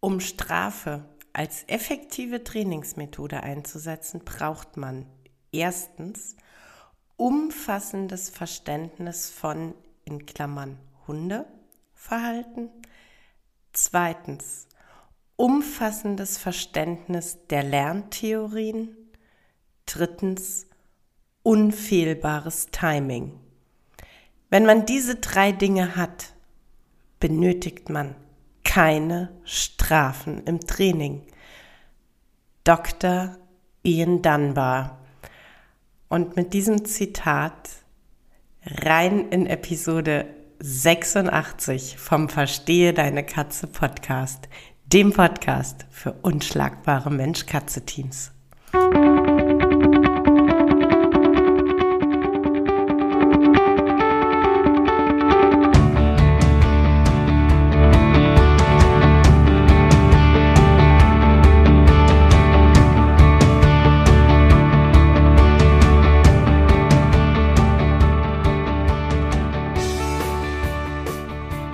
Um Strafe als effektive Trainingsmethode einzusetzen, braucht man erstens umfassendes Verständnis von in Klammern Hundeverhalten, zweitens umfassendes Verständnis der Lerntheorien, drittens unfehlbares Timing. Wenn man diese drei Dinge hat, benötigt man keine Strafen im Training. Dr. Ian Dunbar. Und mit diesem Zitat rein in Episode 86 vom Verstehe deine Katze Podcast, dem Podcast für unschlagbare Mensch-Katze-Teams.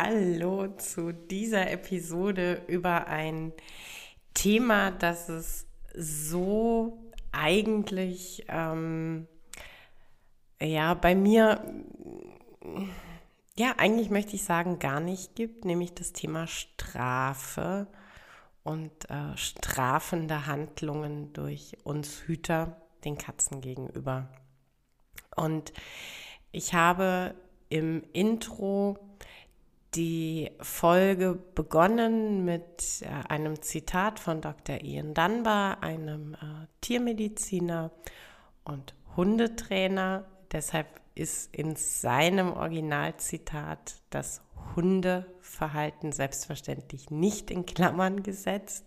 Hallo zu dieser Episode über ein Thema, das es so eigentlich ähm, ja bei mir ja eigentlich möchte ich sagen gar nicht gibt, nämlich das Thema Strafe und äh, strafende Handlungen durch uns Hüter den Katzen gegenüber. Und ich habe im Intro die Folge begonnen mit äh, einem Zitat von Dr. Ian Dunbar, einem äh, Tiermediziner und Hundetrainer. Deshalb ist in seinem Originalzitat das Hundeverhalten selbstverständlich nicht in Klammern gesetzt.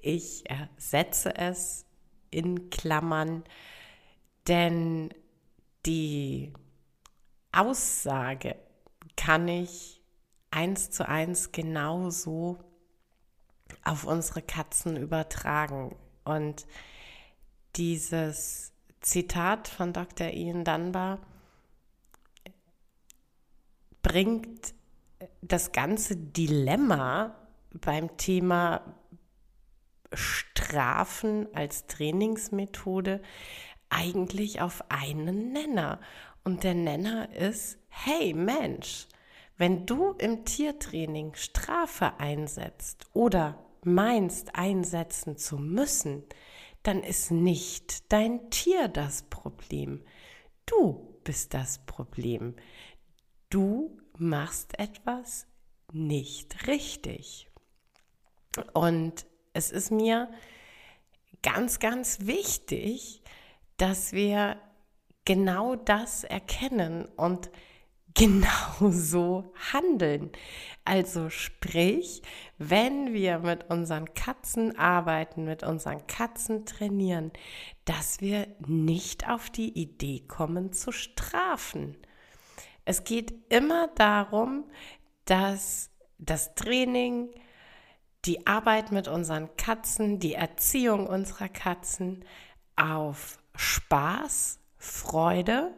Ich äh, setze es in Klammern, denn die Aussage kann ich eins zu eins genauso auf unsere Katzen übertragen. Und dieses Zitat von Dr. Ian Dunbar bringt das ganze Dilemma beim Thema Strafen als Trainingsmethode eigentlich auf einen Nenner. Und der Nenner ist, hey Mensch, wenn du im Tiertraining Strafe einsetzt oder meinst einsetzen zu müssen, dann ist nicht dein Tier das Problem. Du bist das Problem. Du machst etwas nicht richtig. Und es ist mir ganz, ganz wichtig, dass wir genau das erkennen und genau so handeln. Also sprich, wenn wir mit unseren Katzen arbeiten, mit unseren Katzen trainieren, dass wir nicht auf die Idee kommen zu strafen. Es geht immer darum, dass das Training, die Arbeit mit unseren Katzen, die Erziehung unserer Katzen auf Spaß, Freude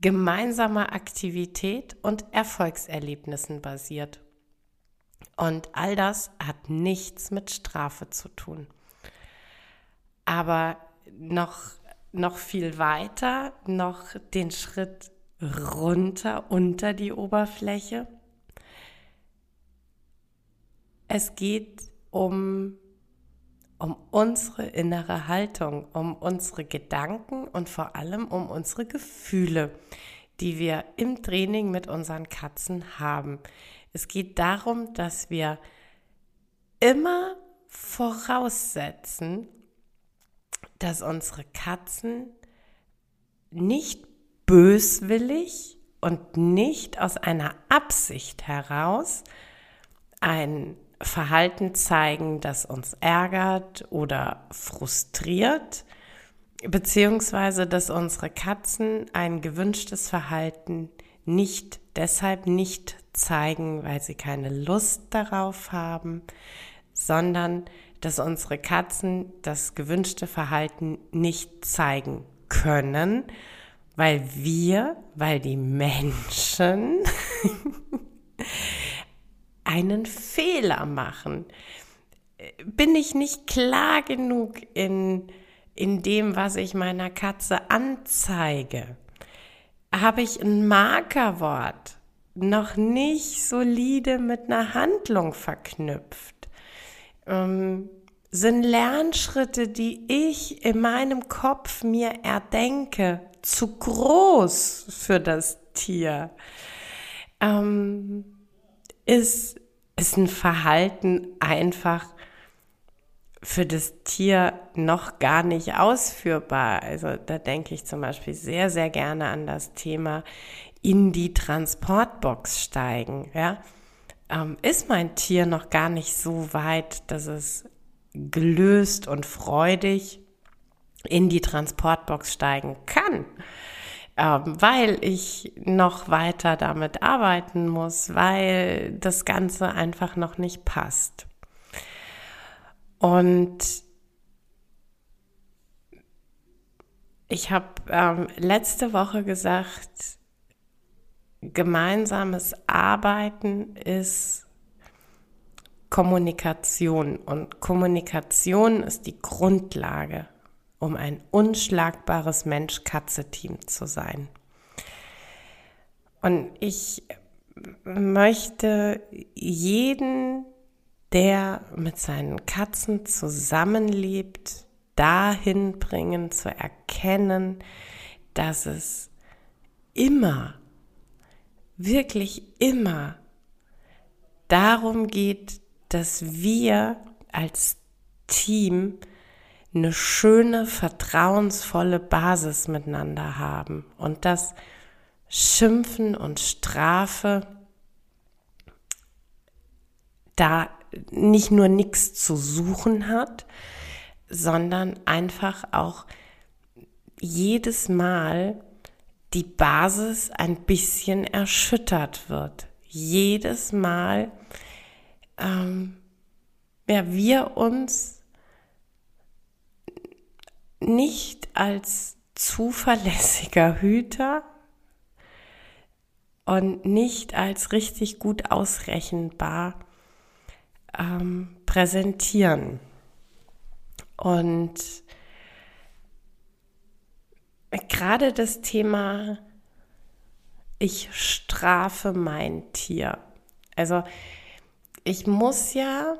gemeinsamer Aktivität und Erfolgserlebnissen basiert. Und all das hat nichts mit Strafe zu tun. Aber noch, noch viel weiter, noch den Schritt runter unter die Oberfläche. Es geht um um unsere innere Haltung, um unsere Gedanken und vor allem um unsere Gefühle, die wir im Training mit unseren Katzen haben. Es geht darum, dass wir immer voraussetzen, dass unsere Katzen nicht böswillig und nicht aus einer Absicht heraus ein Verhalten zeigen, das uns ärgert oder frustriert, beziehungsweise dass unsere Katzen ein gewünschtes Verhalten nicht deshalb nicht zeigen, weil sie keine Lust darauf haben, sondern dass unsere Katzen das gewünschte Verhalten nicht zeigen können, weil wir, weil die Menschen einen Fehler machen. Bin ich nicht klar genug in, in dem, was ich meiner Katze anzeige? Habe ich ein Markerwort noch nicht solide mit einer Handlung verknüpft? Ähm, sind Lernschritte, die ich in meinem Kopf mir erdenke, zu groß für das Tier? Ähm, ist, ist ein Verhalten einfach für das Tier noch gar nicht ausführbar. Also da denke ich zum Beispiel sehr, sehr gerne an das Thema in die Transportbox steigen. Ja? Ähm, ist mein Tier noch gar nicht so weit, dass es gelöst und freudig in die Transportbox steigen kann weil ich noch weiter damit arbeiten muss, weil das Ganze einfach noch nicht passt. Und ich habe ähm, letzte Woche gesagt, gemeinsames Arbeiten ist Kommunikation und Kommunikation ist die Grundlage um ein unschlagbares Mensch-Katze-Team zu sein. Und ich möchte jeden, der mit seinen Katzen zusammenlebt, dahin bringen zu erkennen, dass es immer, wirklich immer darum geht, dass wir als Team eine schöne, vertrauensvolle Basis miteinander haben und dass Schimpfen und Strafe da nicht nur nichts zu suchen hat, sondern einfach auch jedes Mal die Basis ein bisschen erschüttert wird. Jedes Mal, ähm, ja, wir uns nicht als zuverlässiger Hüter und nicht als richtig gut ausrechenbar ähm, präsentieren. Und gerade das Thema, ich strafe mein Tier. Also ich muss ja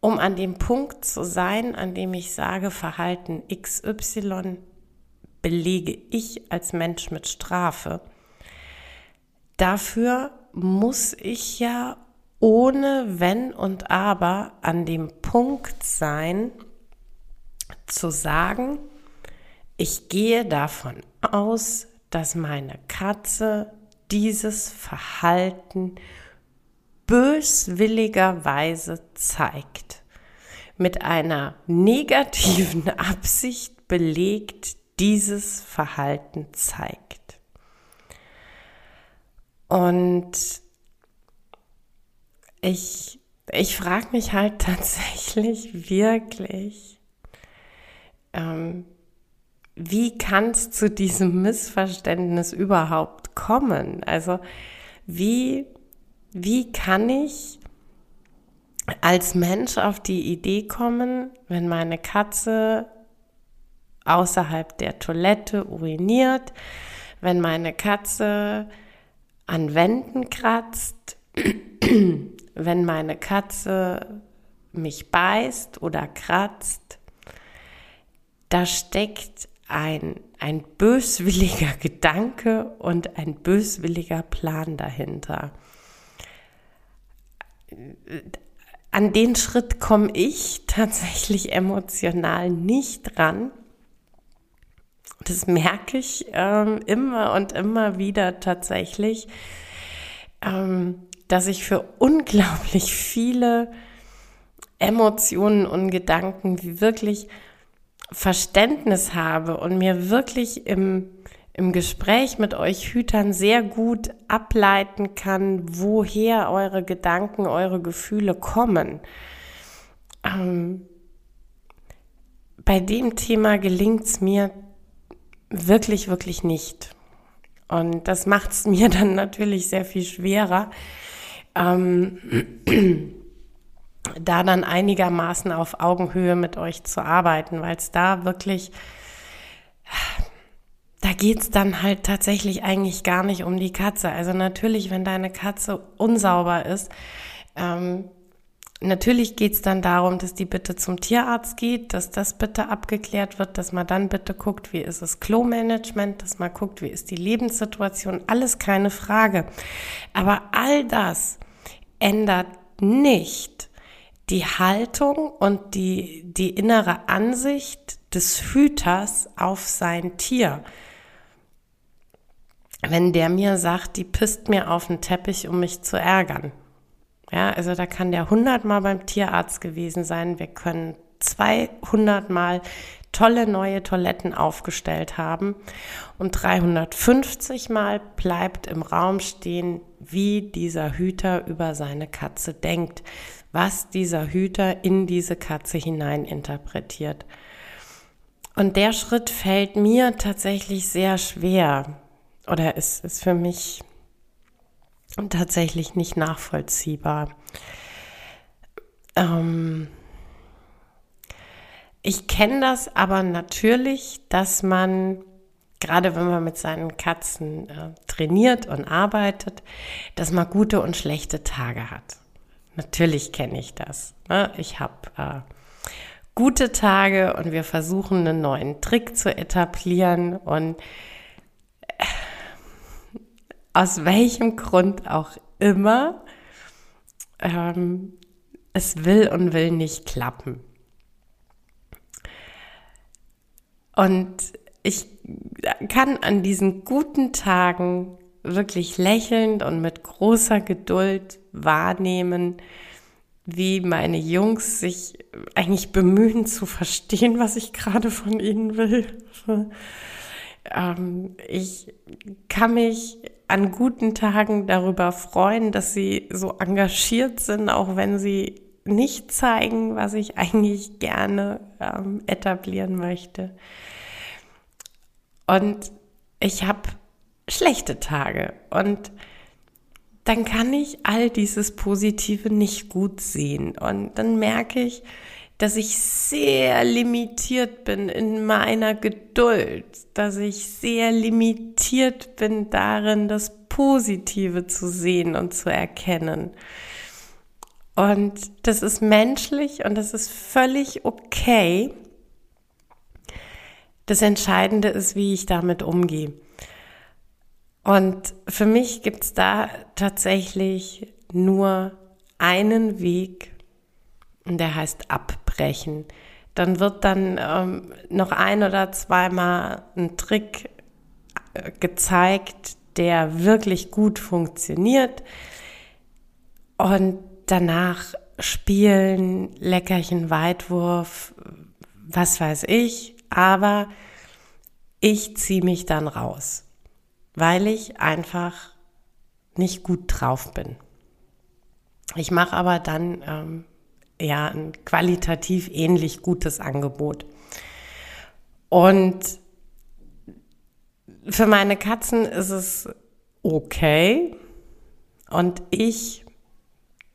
um an dem Punkt zu sein, an dem ich sage, Verhalten XY belege ich als Mensch mit Strafe. Dafür muss ich ja ohne Wenn und Aber an dem Punkt sein, zu sagen, ich gehe davon aus, dass meine Katze dieses Verhalten böswilligerweise zeigt, mit einer negativen Absicht belegt dieses Verhalten zeigt. Und ich, ich frage mich halt tatsächlich wirklich, ähm, wie kann es zu diesem Missverständnis überhaupt kommen? Also wie wie kann ich als Mensch auf die Idee kommen, wenn meine Katze außerhalb der Toilette uriniert, wenn meine Katze an Wänden kratzt, wenn meine Katze mich beißt oder kratzt, da steckt ein, ein böswilliger Gedanke und ein böswilliger Plan dahinter an den Schritt komme ich tatsächlich emotional nicht ran. das merke ich ähm, immer und immer wieder tatsächlich, ähm, dass ich für unglaublich viele Emotionen und Gedanken wirklich Verständnis habe und mir wirklich im, im Gespräch mit euch Hütern sehr gut ableiten kann, woher eure Gedanken, eure Gefühle kommen. Ähm, bei dem Thema gelingt es mir wirklich, wirklich nicht. Und das macht es mir dann natürlich sehr viel schwerer, ähm, da dann einigermaßen auf Augenhöhe mit euch zu arbeiten, weil es da wirklich, da geht es dann halt tatsächlich eigentlich gar nicht um die Katze. Also natürlich, wenn deine Katze unsauber ist, ähm, Natürlich geht es dann darum, dass die bitte zum Tierarzt geht, dass das bitte abgeklärt wird, dass man dann bitte guckt, wie ist das Klo-Management, dass man guckt, wie ist die Lebenssituation, alles keine Frage. Aber all das ändert nicht die Haltung und die, die innere Ansicht des Hüters auf sein Tier. Wenn der mir sagt, die pisst mir auf den Teppich, um mich zu ärgern, ja, also da kann der 100 Mal beim Tierarzt gewesen sein. Wir können 200 Mal tolle neue Toiletten aufgestellt haben und 350 Mal bleibt im Raum stehen, wie dieser Hüter über seine Katze denkt, was dieser Hüter in diese Katze hinein interpretiert. Und der Schritt fällt mir tatsächlich sehr schwer oder ist, ist für mich tatsächlich nicht nachvollziehbar. Ähm ich kenne das aber natürlich, dass man, gerade wenn man mit seinen Katzen äh, trainiert und arbeitet, dass man gute und schlechte Tage hat. Natürlich kenne ich das. Ne? Ich habe äh, gute Tage und wir versuchen einen neuen Trick zu etablieren und aus welchem Grund auch immer, ähm, es will und will nicht klappen. Und ich kann an diesen guten Tagen wirklich lächelnd und mit großer Geduld wahrnehmen, wie meine Jungs sich eigentlich bemühen zu verstehen, was ich gerade von ihnen will. Ähm, ich kann mich an guten Tagen darüber freuen, dass sie so engagiert sind, auch wenn sie nicht zeigen, was ich eigentlich gerne ähm, etablieren möchte. Und ich habe schlechte Tage und dann kann ich all dieses Positive nicht gut sehen. Und dann merke ich, dass ich sehr limitiert bin in meiner Geduld, dass ich sehr limitiert bin darin, das Positive zu sehen und zu erkennen. Und das ist menschlich und das ist völlig okay. Das Entscheidende ist, wie ich damit umgehe. Und für mich gibt es da tatsächlich nur einen Weg, und der heißt abbrechen. Dann wird dann ähm, noch ein oder zweimal ein Trick äh, gezeigt, der wirklich gut funktioniert. Und danach spielen, Leckerchen, Weitwurf, was weiß ich. Aber ich ziehe mich dann raus, weil ich einfach nicht gut drauf bin. Ich mache aber dann ähm, ja ein qualitativ ähnlich gutes Angebot. Und für meine Katzen ist es okay. Und ich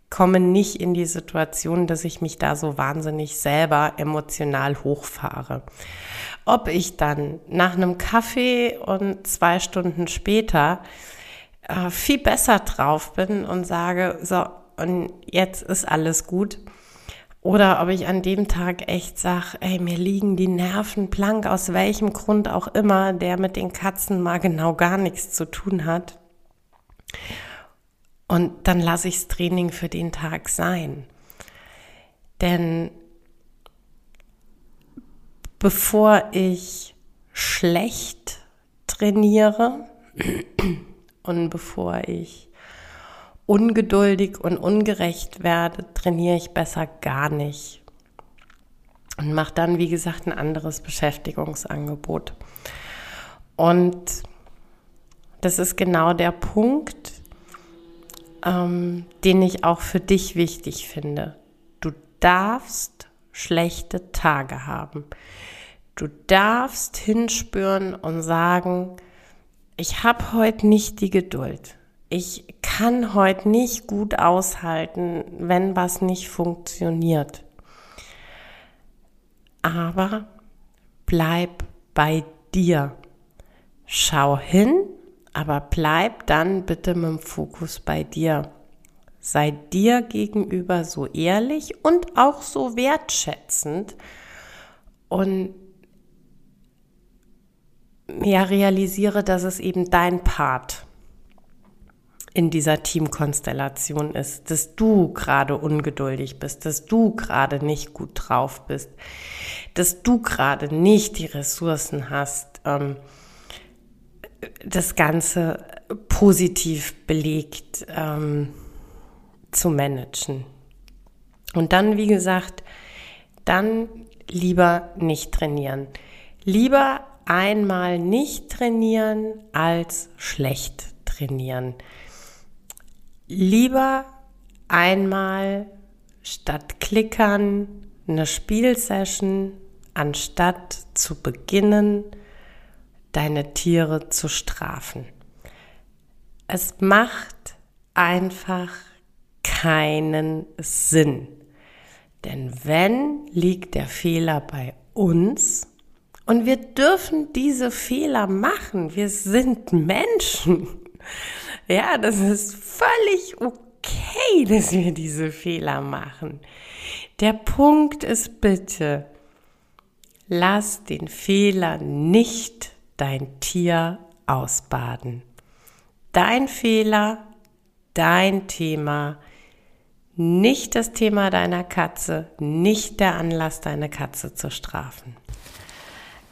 komme nicht in die Situation, dass ich mich da so wahnsinnig selber emotional hochfahre. Ob ich dann nach einem Kaffee und zwei Stunden später äh, viel besser drauf bin und sage, so, und jetzt ist alles gut, oder ob ich an dem Tag echt sage, ey, mir liegen die Nerven blank, aus welchem Grund auch immer, der mit den Katzen mal genau gar nichts zu tun hat. Und dann lasse ich das Training für den Tag sein. Denn bevor ich schlecht trainiere und bevor ich ungeduldig und ungerecht werde, trainiere ich besser gar nicht und mache dann, wie gesagt, ein anderes Beschäftigungsangebot. Und das ist genau der Punkt, ähm, den ich auch für dich wichtig finde. Du darfst schlechte Tage haben. Du darfst hinspüren und sagen, ich habe heute nicht die Geduld. Ich kann heute nicht gut aushalten, wenn was nicht funktioniert. Aber bleib bei dir. Schau hin, aber bleib dann bitte mit dem Fokus bei dir. Sei dir gegenüber so ehrlich und auch so wertschätzend und ja, realisiere, dass es eben dein Part in dieser Teamkonstellation ist, dass du gerade ungeduldig bist, dass du gerade nicht gut drauf bist, dass du gerade nicht die Ressourcen hast, ähm, das Ganze positiv belegt ähm, zu managen. Und dann, wie gesagt, dann lieber nicht trainieren. Lieber einmal nicht trainieren als schlecht trainieren. Lieber einmal statt klickern eine Spielsession, anstatt zu beginnen, deine Tiere zu strafen. Es macht einfach keinen Sinn. Denn wenn liegt der Fehler bei uns und wir dürfen diese Fehler machen. Wir sind Menschen. Ja, das ist völlig okay, dass wir diese Fehler machen. Der Punkt ist bitte, lass den Fehler nicht dein Tier ausbaden. Dein Fehler, dein Thema, nicht das Thema deiner Katze, nicht der Anlass, deine Katze zu strafen.